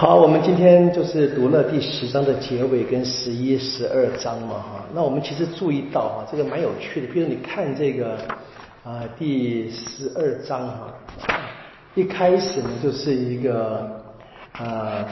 好，我们今天就是读了第十章的结尾跟十一、十二章嘛，哈。那我们其实注意到哈，这个蛮有趣的。比如你看这个啊，第十二章哈，一开始呢就是一个啊，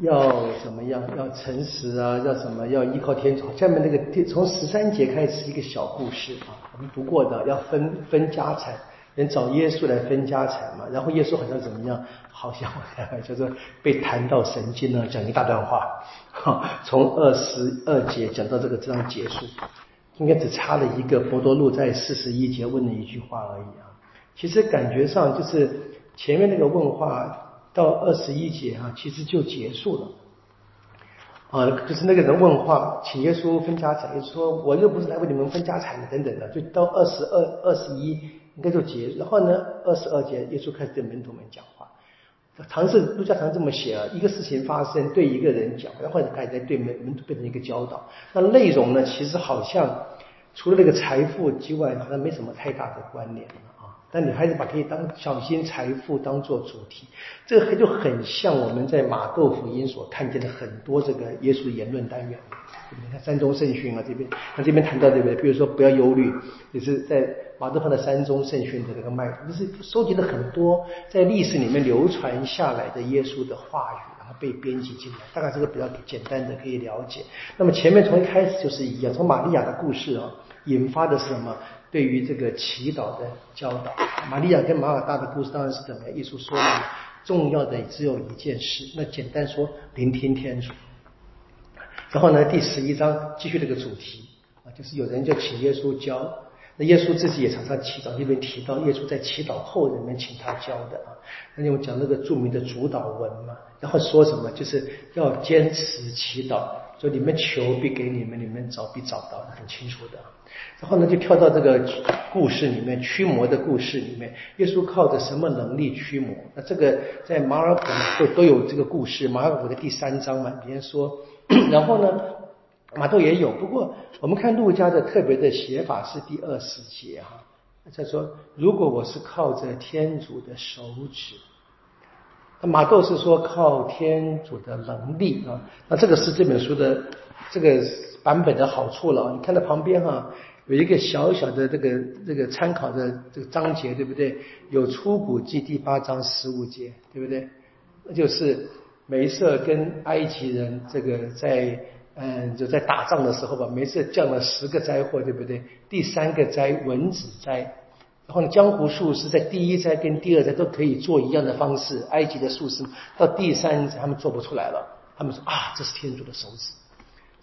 要怎么样？要诚实啊，要什么？要依靠天主。下面那个第从十三节开始一个小故事啊，我们读过的，要分分家产。人找耶稣来分家产嘛，然后耶稣好像怎么样？好像 就是被谈到神经了，讲一大段话，从二十二节讲到这个这样结束，应该只差了一个博多禄在四十一节问了一句话而已啊。其实感觉上就是前面那个问话到二十一节啊，其实就结束了啊，就是那个人问话，请耶稣分家产，耶稣说我又不是来为你们分家产的，等等的，就到二十二、二十一。应该就结，然后呢，二十二节，耶稣开始对门徒们讲话。唐是路加常这么写啊，一个事情发生，对一个人讲，然后开始对门门徒变成一个教导。那内容呢，其实好像除了那个财富之外，好像没什么太大的关联了啊。但你还是把可以当小心财富当做主题，这个就很像我们在马窦福音所看见的很多这个耶稣言论单元。你看山中圣训啊，这边他这边谈到对不对？比如说不要忧虑，也是在马德芬的三中圣训的这个脉络，就是收集了很多在历史里面流传下来的耶稣的话语，然后被编辑进来。大概这个比较简单的可以了解。那么前面从一开始就是一样，从玛利亚的故事啊，引发的是什么？对于这个祈祷的教导。玛利亚跟马尔大的故事当然是怎么样？耶稣说了，重要的只有一件事，那简单说，聆听天主。然后呢，第十一章继续这个主题啊，就是有人就请耶稣教，那耶稣自己也常常祈祷，这边提到耶稣在祈祷后人们请他教的啊。那我们讲那个著名的主导文嘛，然后说什么就是要坚持祈祷，说你们求必给你们，你们找必找到，很清楚的。然后呢，就跳到这个故事里面驱魔的故事里面，耶稣靠着什么能力驱魔？那这个在马尔谷都都有这个故事，马尔谷的第三章嘛，别人说。然后呢，马窦也有，不过我们看陆家的特别的写法是第二十节哈，他说如果我是靠着天主的手指，那马窦是说靠天主的能力啊，那这个是这本书的这个版本的好处了。你看到旁边哈有一个小小的这个这个参考的这个章节，对不对？有出谷记第八章十五节，对不对？那就是。梅瑟跟埃及人这个在嗯就在打仗的时候吧，每次降了十个灾祸，对不对？第三个灾蚊子灾，然后呢江湖术士在第一灾跟第二灾都可以做一样的方式，埃及的术士到第三他们做不出来了，他们说啊这是天主的手指，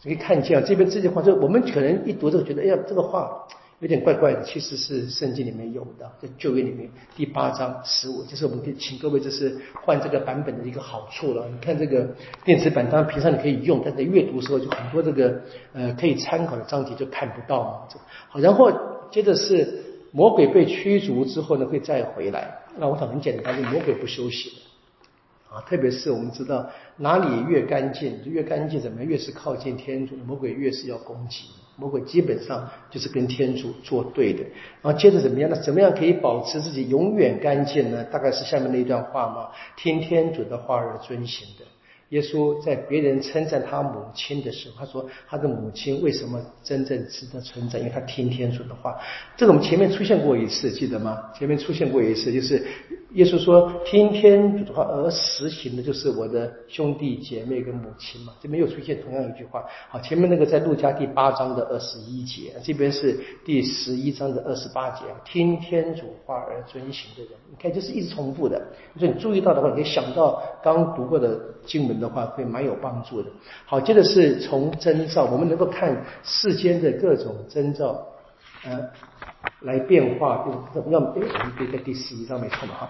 所以看见这边这句话，就我们可能一读就觉得哎呀这个话。有点怪怪的，其实是圣经里面有的，在旧约里面第八章十五，这是我们可以请各位，这是换这个版本的一个好处了。你看这个电子版，当然平常你可以用，但在阅读时候就很多这个呃可以参考的章节就看不到嘛。好，然后接着是魔鬼被驱逐之后呢，会再回来。那我想很简单，就魔鬼不休息啊，特别是我们知道哪里越干净，越干净怎么，越是靠近天主，魔鬼越是要攻击。魔鬼基本上就是跟天主作对的，然后接着怎么样呢？怎么样可以保持自己永远干净呢？大概是下面那一段话嘛：听天主的话而遵行的。耶稣在别人称赞他母亲的时候，他说他的母亲为什么真正值得称赞？因为他听天主的话。这个我们前面出现过一次，记得吗？前面出现过一次，就是耶稣说听天主的话而实行的，就是我的兄弟姐妹跟母亲嘛。这边又出现同样一句话。好，前面那个在路加第八章的二十一节，这边是第十一章的二十八节。听天主话而遵行的人，你看就是一直重复的。你说你注意到的话，你可以想到刚读过的经文。的话会蛮有帮助的。好，接着是从征兆，我们能够看世间的各种征兆，呃，来变化，怎么样？哎，我们可以在第十一章没错嘛。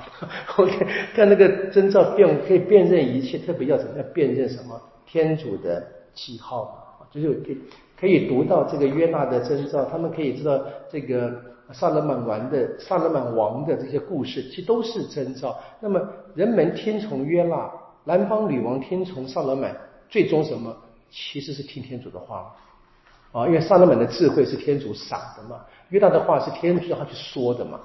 OK，看那个征兆变，可以辨认一切，特别要怎么样辨认什么？天主的记号嘛，就是可以可以读到这个约纳的征兆，他们可以知道这个萨勒曼王的萨勒曼王的这些故事，其实都是征兆。那么人们听从约纳。南方女王听从萨勒曼，最终什么？其实是听天主的话啊，因为萨勒曼的智慧是天主赏的嘛，约旦的话是天主让他去说的嘛，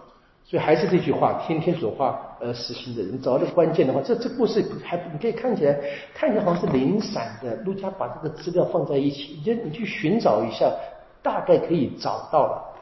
所以还是这句话，天天主话而实行的人，找到关键的话，这这故事还你可以看起来看起来好像是零散的。陆家把这个资料放在一起，你就你去寻找一下，大概可以找到了。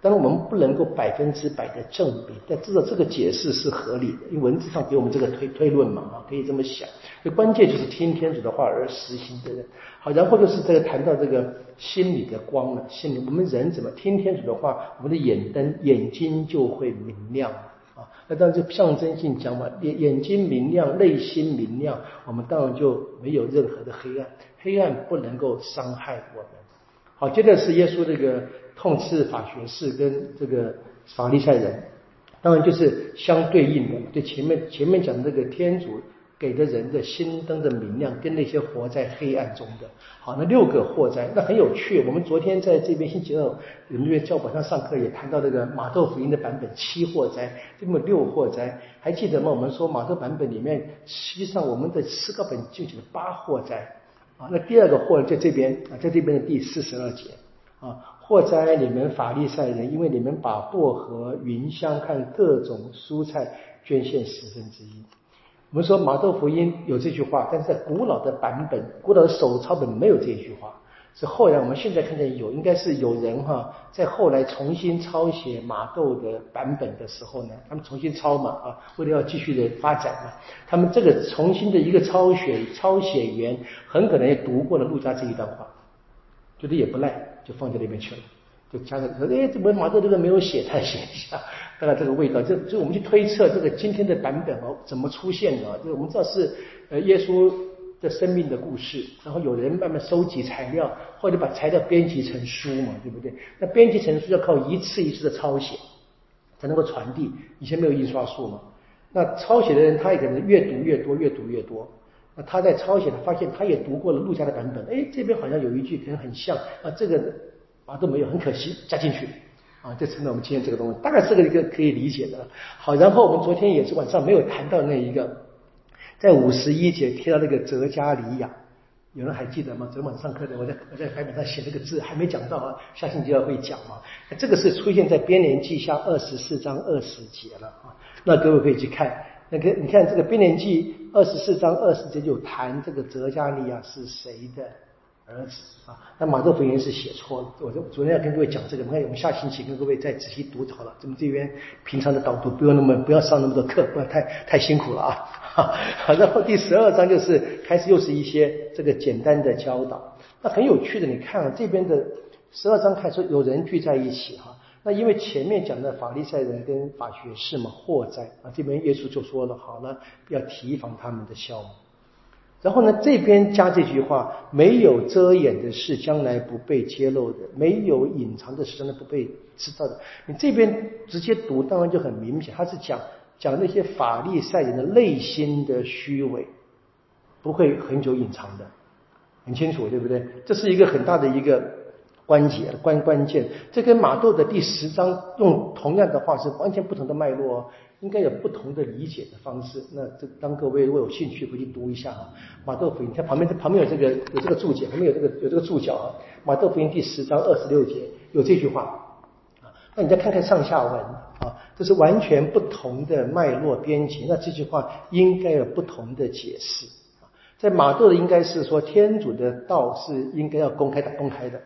当然，我们不能够百分之百的证明，但至少这个解释是合理的，因为文字上给我们这个推推论嘛，啊，可以这么想。所以关键就是听天主的话而实行的人。好，然后就是这个谈到这个心里的光了，心里我们人怎么听天主的话，我们的眼灯眼睛就会明亮啊。那当然就象征性讲嘛，眼眼睛明亮，内心明亮，我们当然就没有任何的黑暗，黑暗不能够伤害我们。好，接着是耶稣这个。痛斥法学士跟这个法利赛人，当然就是相对应的。对前面前面讲的这个天主给的人的心灯的明亮，跟那些活在黑暗中的。好，那六个祸灾，那很有趣。我们昨天在这边星期二，我们这边教本上上课也谈到这个马豆福音的版本七祸灾，这么六祸灾，还记得吗？我们说马窦版本里面，实际上我们的诗歌本就写了八祸灾啊。那第二个祸在这边啊，在这边的第四十二节啊。祸灾你们法利赛人，因为你们把薄荷、云香看各种蔬菜捐献十分之一。我们说马窦福音有这句话，但是在古老的版本、古老的手抄本没有这句话。是后来我们现在看见有，应该是有人哈，在后来重新抄写马窦的版本的时候呢，他们重新抄嘛啊，为了要继续的发展嘛，他们这个重新的一个抄写抄写员很可能也读过了陆家这一段话，觉得也不赖。就放在那边去了，就加上说，哎，这马窦这个没有写，他写一下，大概这个味道，就就我们去推测这个今天的版本哦怎么出现的？就我们知道是呃耶稣的生命的故事，然后有人慢慢收集材料，或者把材料编辑成书嘛，对不对？那编辑成书要靠一次一次的抄写才能够传递，以前没有印刷术嘛。那抄写的人他也可能越读越多，越读越多。他在抄写，他发现他也读过了陆家的版本，哎，这边好像有一句可能很像啊，这个啊都没有，很可惜加进去啊，就成了我们今天这个东西，大概是个一个可以理解的。好，然后我们昨天也是晚上没有谈到那一个，在五十一节提到那个泽加里亚，有人还记得吗？昨天晚上课的，我在我在白板上写那个字还没讲到啊，下星期二会讲嘛。这个是出现在编年记下二十四章二十节了啊，那各位可以去看。那个你看这个编年记二十四章二十节就谈这个泽加利亚是谁的儿子啊？那马窦福音是写错了，我昨天要跟各位讲这个，你看我们下星期跟各位再仔细读好了。咱们这边平常的导读不用那么不要上那么多课，不要太太辛苦了啊。好，然后第十二章就是开始又是一些这个简单的教导，那很有趣的，你看啊这边的十二章开始有人聚在一起哈。那因为前面讲的法利赛人跟法学士嘛，祸灾啊，这边耶稣就说了，好了，要提防他们的消磨。然后呢，这边加这句话，没有遮掩的事，将来不被揭露的；没有隐藏的事，将来不被知道的。你这边直接读，当然就很明显，他是讲讲那些法利赛人的内心的虚伪，不会很久隐藏的，很清楚，对不对？这是一个很大的一个。关节关关键，这跟马窦的第十章用同样的话是完全不同的脉络，哦应该有不同的理解的方式。那这当各位如果有兴趣，回去读一下啊。马窦福音，它旁边旁边有这个有这个注解，旁边有这个有这个注脚啊。马窦福音第十章二十六节有这句话啊。那你再看看上下文啊，这是完全不同的脉络编辑。那这句话应该有不同的解释啊。在马窦的应该是说，天主的道是应该要公开的，公开的。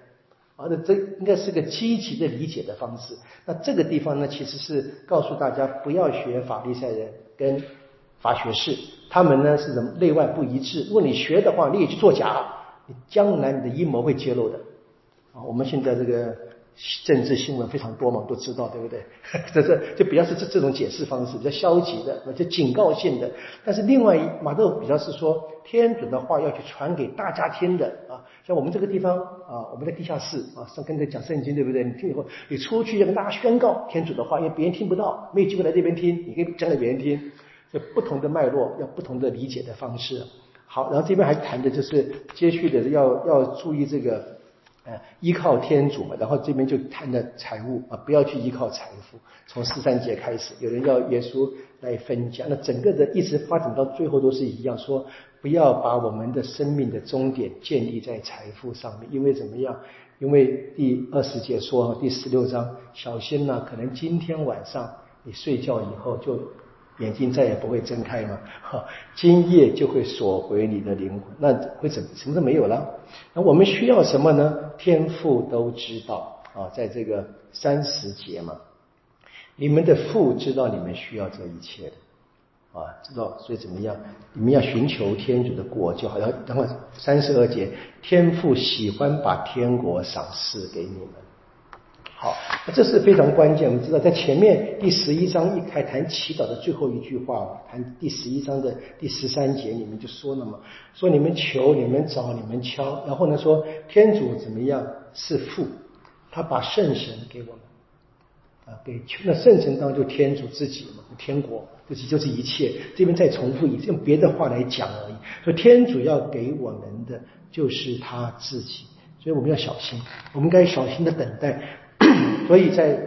啊，那这应该是个积极的理解的方式。那这个地方呢，其实是告诉大家不要学法利赛人跟法学士，他们呢是什么内外不一致。如果你学的话，你也去作假，你将来你的阴谋会揭露的。啊，我们现在这个。政治新闻非常多嘛，都知道，对不对？这这就比较是这这种解释方式，比较消极的，就警告性的。但是另外一马窦比较是说，天主的话要去传给大家听的啊。像我们这个地方啊，我们在地下室啊，上跟着讲圣经，对不对？你听以后，你出去要跟大家宣告天主的话，因为别人听不到，没有机会来这边听，你可以讲给别人听。就不同的脉络，要不同的理解的方式。好，然后这边还谈的就是接续的要要注意这个。呃，依靠天主嘛，然后这边就谈的财务啊，不要去依靠财富。从十三节开始，有人要耶稣来分家，那整个的一直发展到最后都是一样，说不要把我们的生命的终点建立在财富上面，因为怎么样？因为第二十节说，第十六章，小心呐，可能今天晚上你睡觉以后就眼睛再也不会睁开嘛，哈，今夜就会锁回你的灵魂，那会怎什么都没有了？那我们需要什么呢？天父都知道啊，在这个三十节嘛，你们的父知道你们需要这一切的。啊，知道，所以怎么样？你们要寻求天主的国就好。像等会三十二节，天父喜欢把天国赏赐给你们。好，这是非常关键。我们知道，在前面第十一章一开谈祈祷的最后一句话，谈第十一章的第十三节，你们就说了嘛，说你们求，你们找，你们敲。然后呢，说天主怎么样是父，他把圣神给我们。啊，给那圣神当就天主自己嘛，天国。自己就是一切，这边再重复一次，用别的话来讲而已。说天主要给我们的就是他自己，所以我们要小心，我们该小心的等待。所以在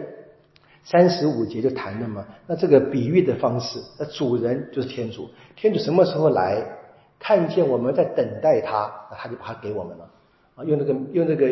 三十五节就谈了嘛，那这个比喻的方式，那主人就是天主，天主什么时候来，看见我们在等待他，那他就把它给我们了。啊，用那个用那个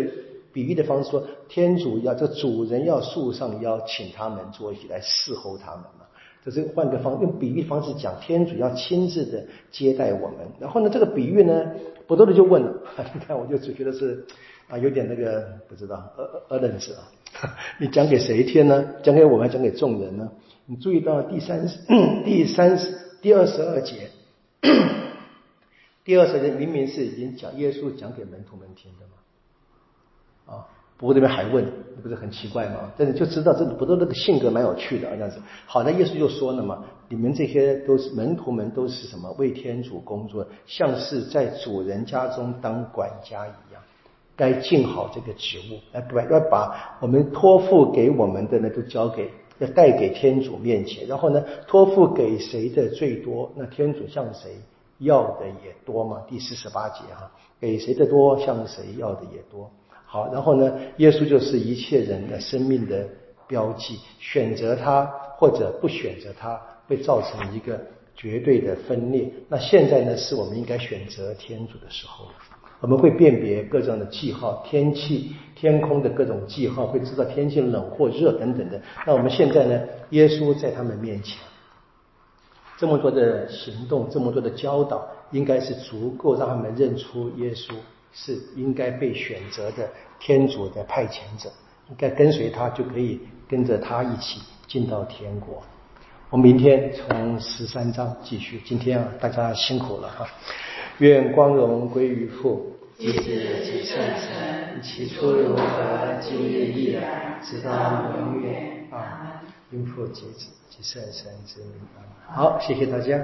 比喻的方式说，天主要这主人要树上邀请他们坐一起来侍候他们嘛。这是换个方用比喻方式讲，天主要亲自的接待我们。然后呢，这个比喻呢，不多的就问了，你看我就只觉得是啊，有点那个不知道，呃呃认识啊。你讲给谁听呢？讲给我们，讲给众人呢？你注意到第三、第三、第二十二节，第二十二节明明是已经讲耶稣讲给门徒们听的嘛，啊。不过这边还问，不是很奇怪吗？但是就知道这不都那个性格蛮有趣的啊，这样子。好，那耶稣就说了嘛，你们这些都是门徒们，都是什么为天主工作，像是在主人家中当管家一样，该尽好这个职务，来要把我们托付给我们的呢，都交给，要带给天主面前。然后呢，托付给谁的最多，那天主向谁要的也多嘛。第四十八节哈，给谁的多，向谁要的也多。好，然后呢？耶稣就是一切人的生命的标记，选择他或者不选择他，会造成一个绝对的分裂。那现在呢，是我们应该选择天主的时候了。我们会辨别各种的记号，天气、天空的各种记号，会知道天气冷或热等等的。那我们现在呢？耶稣在他们面前，这么多的行动，这么多的教导，应该是足够让他们认出耶稣。是应该被选择的天主的派遣者，应该跟随他，就可以跟着他一起进到天国。我明天从十三章继续。今天啊，大家辛苦了哈！愿光荣归于父，弟子及圣神，起初如何，今日亦然，直到永远。啊！应父及子及圣神之名。好，谢谢大家。